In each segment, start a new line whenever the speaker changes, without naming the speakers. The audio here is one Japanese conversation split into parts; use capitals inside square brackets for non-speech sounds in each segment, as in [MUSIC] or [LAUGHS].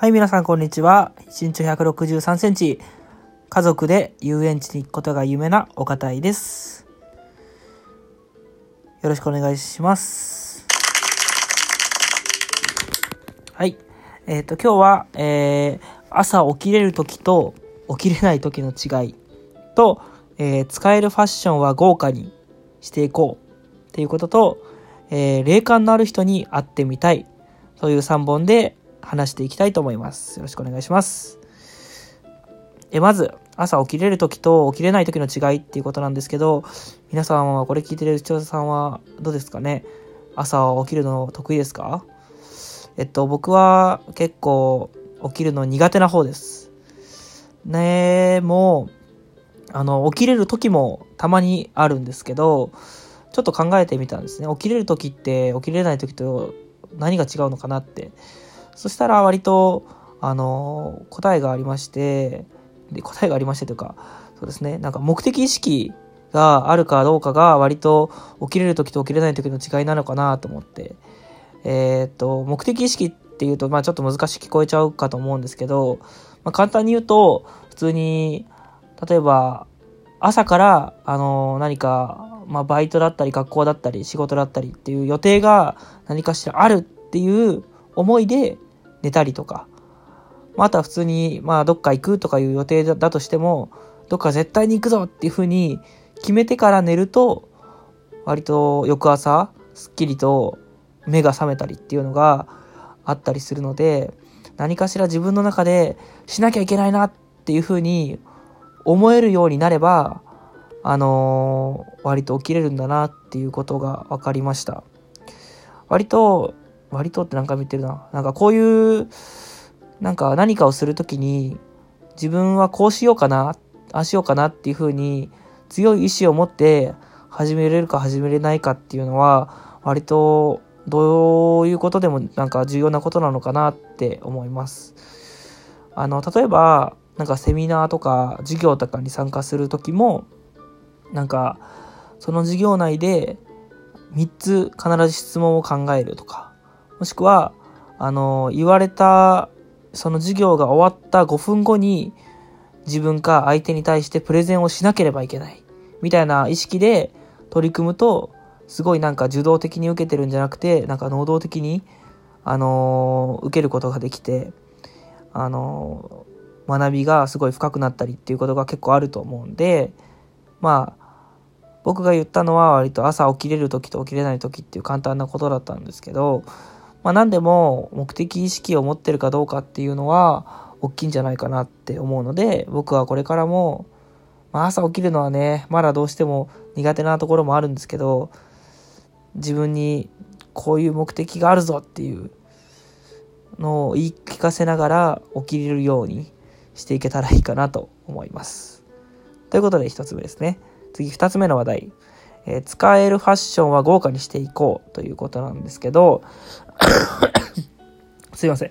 はい、皆さんこんにちは。身長163センチ。家族で遊園地に行くことが夢なお堅いです。よろしくお願いします。はい。えっ、と、今日は、えー、朝起きれる時と起きれない時の違いと、えー使えるファッションは豪華にしていこうっていうことと、えー霊感のある人に会ってみたいという3本で話していきたいと思います。よろしくお願いします。えまず、朝起きれる時と起きれない時の違いっていうことなんですけど、皆さんはこれ聞いてる視聴者さんはどうですかね？朝起きるの得意ですか？えっと、僕は結構起きるの苦手な方です。ねもう、あの、起きれる時もたまにあるんですけど、ちょっと考えてみたんですね。起きれる時って起きれない時と何が違うのかなって。そしたら割と、あの、答えがありまして、で答えがありましてというか、そうですね、なんか目的意識があるかどうかが割と起きれる時と起きれない時の違いなのかなと思って、えーっと、目的意識っていうと、まあちょっと難しく聞こえちゃうかと思うんですけど、まあ簡単に言うと、普通に、例えば、朝から、あの、何か、まあバイトだったり学校だったり仕事だったりっていう予定が何かしらあるっていう思いで寝たりとか、まあ、あとは普通に、まあ、どっか行くとかいう予定だとしても、どっか絶対に行くぞっていうふうに決めてから寝ると、割と翌朝、すっきりと目が覚めたりっていうのがあったりするので、何かしら自分の中でしなきゃいけないなっていうふうに思えるようになれば、あのー割と起きれるんだなっていうことが分かりました。割と、割とって何回も言ってるな。なんかこういう、なんか何かをするときに、自分はこうしようかな、ああしようかなっていうふうに、強い意志を持って始めれるか始めれないかっていうのは、割とどういうことでもなんか重要なことなのかなって思います。あの、例えば、なんかセミナーとか授業とかに参加するときも、なんか、その授業内で3つ必ず質問を考えるとか、もしくは、あの、言われた、その授業が終わった5分後に、自分か相手に対してプレゼンをしなければいけない。みたいな意識で取り組むと、すごいなんか受動的に受けてるんじゃなくて、なんか能動的に、あの受けることができて、あの学びがすごい深くなったりっていうことが結構あると思うんで、まあ、僕が言ったのは割と朝起きれる時と起きれない時っていう簡単なことだったんですけど、まあ何でも目的意識を持ってるかどうかっていうのは大きいんじゃないかなって思うので、僕はこれからも、まあ朝起きるのはね、まだどうしても苦手なところもあるんですけど、自分にこういう目的があるぞっていうのを言い聞かせながら起きれるようにしていけたらいいかなと思います。ということで一つ目ですね。次二つ目の話題。えー使えるファッションは豪華にしていこうということなんですけど、[COUGHS] すいません。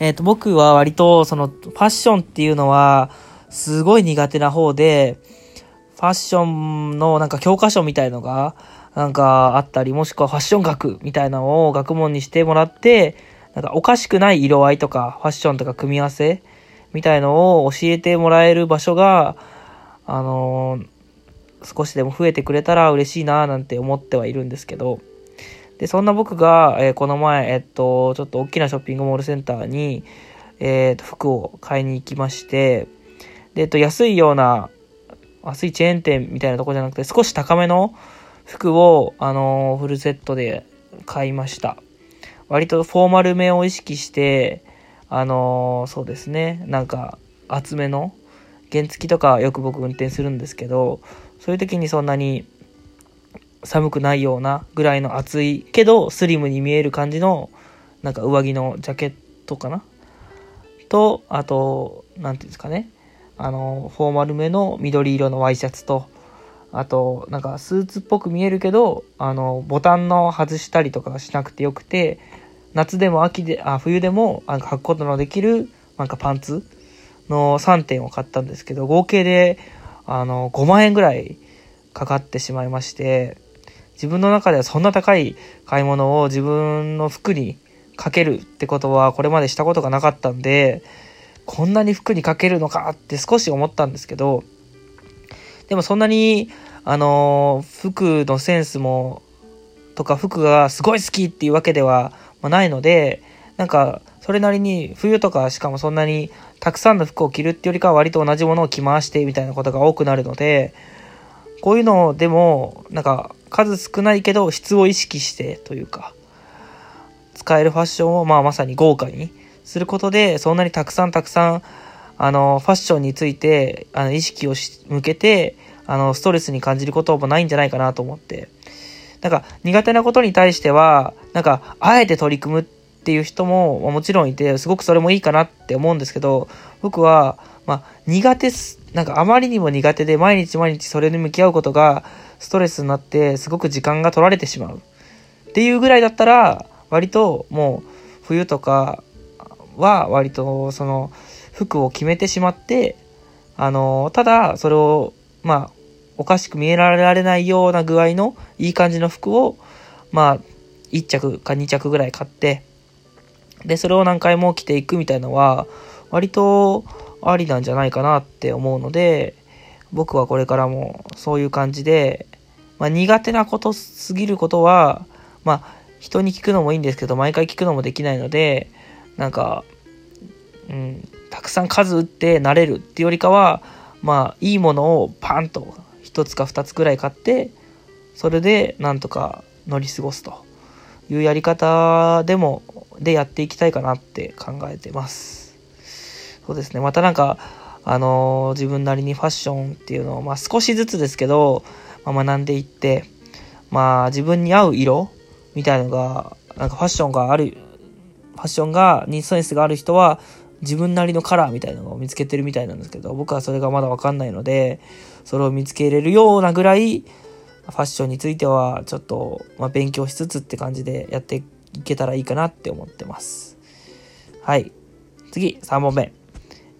えっ、と、僕は割とそのファッションっていうのはすごい苦手な方で、ファッションのなんか教科書みたいのがなんかあったり、もしくはファッション学みたいなのを学問にしてもらって、なんかおかしくない色合いとかファッションとか組み合わせみたいのを教えてもらえる場所が、あのー少しでも増えてくれたら嬉しいななんて思ってはいるんですけど、で、そんな僕が、えーこの前、えっと、ちょっと大きなショッピングモールセンターに、えっと、服を買いに行きまして、で、えっと、安いような、安いチェーン店みたいなとこじゃなくて、少し高めの服を、あのーフルセットで買いました。割とフォーマルめを意識して、あのーそうですね、なんか、厚めの、原付とかよく僕運転するんですけど、そういう時にそんなに寒くないようなぐらいの暑いけどスリムに見える感じのなんか上着のジャケットかな？とあと何ていうんですかね。あのフォーマルめの緑色のワイシャツとあとなんかスーツっぽく見えるけどあのボタンの外したりとかしなくてよくて夏でも秋であ冬でもなんか履くことのできるなんかパンツの3点を買ったんですけど合計であの5万円ぐらいかかってしまいまして自分の中ではそんな高い買い物を自分の服にかけるってことはこれまでしたことがなかったんで、こんなに服にかけるのかって少し思ったんですけど、でもそんなに、あの、服のセンスも、とか服がすごい好きっていうわけではないので、なんか、それなりに冬とかしかもそんなにたくさんの服を着るってよりかは割と同じものを着回してみたいなことが多くなるので、こういうのでも、なんか数少ないけど質を意識してというか、使えるファッションをまあまさに豪華にすることで、そんなにたくさんたくさん、あの、ファッションについて、あの、意識を向けて、あの、ストレスに感じることもないんじゃないかなと思って。なんか、苦手なことに対しては、なんか、あえて取り組むっていう人ももちろんいて、すごくそれもいいかなって思うんですけど、僕は、まあ、苦手す、なんかあまりにも苦手で毎日毎日それに向き合うことがストレスになってすごく時間が取られてしまう。っていうぐらいだったら、割ともう冬とかは割とその服を決めてしまって、あの、ただそれを、まあ、おかしく見えられないような具合のいい感じの服を、まあ、1着か2着ぐらい買って、で、それを何回も着ていくみたいのは、割とありなんじゃないかなって思うので、僕はこれからもそういう感じで、まあ、苦手なことすぎることは、まあ、人に聞くのもいいんですけど、毎回聞くのもできないので、なんか、うん、たくさん数打って慣れるっていうよりかは、まあ、いいものをパンと1つか2つくらい買って、それでなんとか乗り過ごすというやり方でもでやっていきたいかなって考えてます。そうですね。またなんか、あのー、自分なりにファッションっていうのを、まあ少しずつですけど、まあ、学んでいって、まあ自分に合う色みたいのが、なんかファッションがある、ファッションが、にセンスがある人は、自分なりのカラーみたいなのを見つけてるみたいなんですけど、僕はそれがまだわかんないので、それを見つけれるようなぐらい、ファッションについては、ちょっと、まあ、勉強しつつって感じでやっていけたらいいかなって思ってます。はい。次、3問目。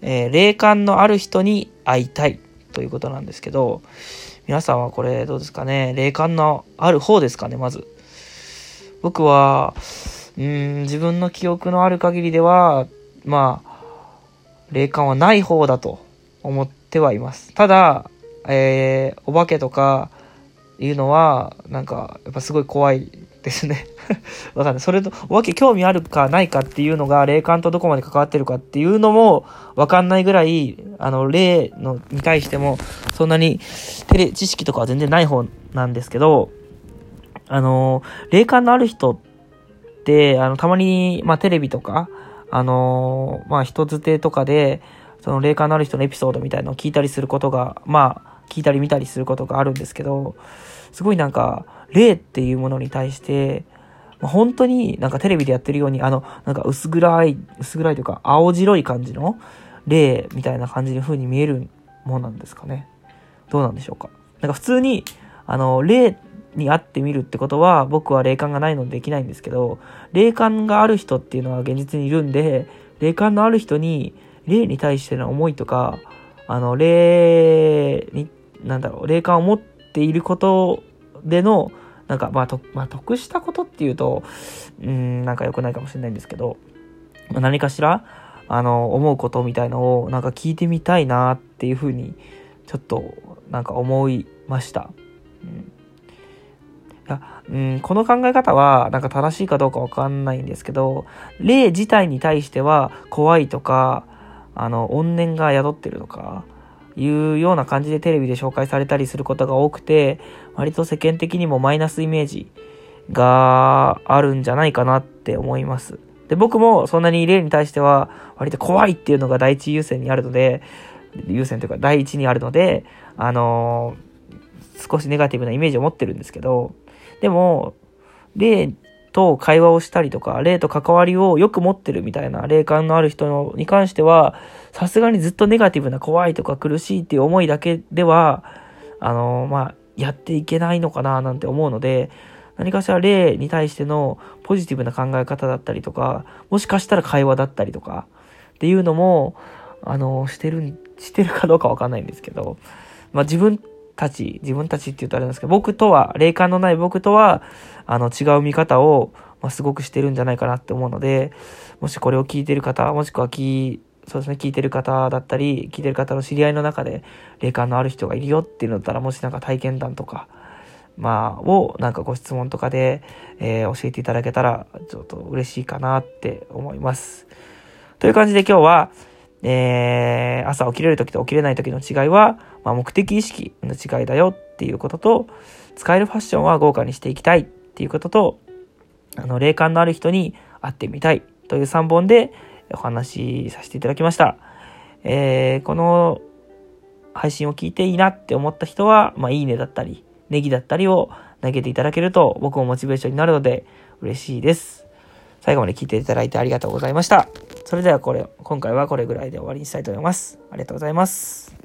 えー、霊感のある人に会いたいということなんですけど、皆さんはこれどうですかね？霊感のある方ですかね、まず。僕は、うん、自分の記憶のある限りでは、まあ、霊感はない方だと思ってはいます。ただ、えー、お化けとかいうのは、なんか、やっぱすごい怖いですね [LAUGHS] わかんない。それと、お化け興味あるかないかっていうのが、霊感とどこまで関わってるかっていうのも、わかんないぐらい、あの、霊の、に対しても、そんなに、テレ、知識とかは全然ない方なんですけど、あの、霊感のある人って、あの、たまに、まあ、テレビとか、あのまあ、人づてとかで、その霊感のある人のエピソードみたいのを聞いたりすることが、まあ、聞いたり見たりすることがあるんですけど、すごいなんか、霊っていうものに対して、本当になんかテレビでやってるように、あの、なんか薄暗い、薄暗いというか、青白い感じの霊みたいな感じの風に見えるものなんですかね。どうなんでしょうか。なんか普通に、あの、霊に会ってみるってことは、僕は霊感がないのでできないんですけど、霊感がある人っていうのは現実にいるんで、霊感のある人に、霊に対しての思いとか、あの、霊に、なんだろう、霊感を持っていることでの、なんか、まあ、と、まあ、得したことっていうと、うん、なんか良くないかもしれないんですけど、まあ、何かしら、あの、思うことみたいのを、なんか聞いてみたいなっていうふうに、ちょっと、なんか思いました。うんいや、うん、この考え方は、なんか正しいかどうかわかんないんですけど、霊自体に対しては怖いとか、あの、怨念が宿ってるとか、いうような感じでテレビで紹介されたりすることが多くて、割と世間的にもマイナスイメージがあるんじゃないかなって思います。で、僕もそんなに霊に対しては割と怖いっていうのが第一優先にあるので、優先というか第一にあるので、あのー、少しネガティブなイメージを持ってるんですけど、でも、霊と会話をしたりとか、霊と関わりをよく持ってるみたいな霊感のある人に関しては、さすがにずっとネガティブな怖いとか苦しいっていう思いだけでは、あの、まあ、やっていけないのかななんて思うので、何かしら霊に対してのポジティブな考え方だったりとか、もしかしたら会話だったりとか、っていうのも、あの、してる、してるかどうかわかんないんですけど、まあ自分たち、自分たちって言うとあれなんですけど、僕とは、霊感のない僕とは、あの、違う見方をま、すごくしてるんじゃないかなって思うので、もしこれを聞いてる方、もしくは聞そうですね、聞いてる方だったり、聞いてる方の知り合いの中で、霊感のある人がいるよっていうのだったら、もしなんか体験談とか、まあ、を、なんかご質問とかで、えー、教えていただけたら、ちょっと嬉しいかなって思います。という感じで今日は、えー、朝起きれる時と起きれない時の違いは、まあ、目的意識の違いだよっていうことと、使えるファッションは豪華にしていきたいっていうことと、あの、霊感のある人に会ってみたいという3本でお話しさせていただきました。えー、この配信を聞いていいなって思った人は、まあ、いいねだったり、ネギだったりを投げていただけると僕もモチベーションになるので嬉しいです。最後まで聞いていただいてありがとうございました。それではこれ、今回はこれぐらいで終わりにしたいと思います。ありがとうございます。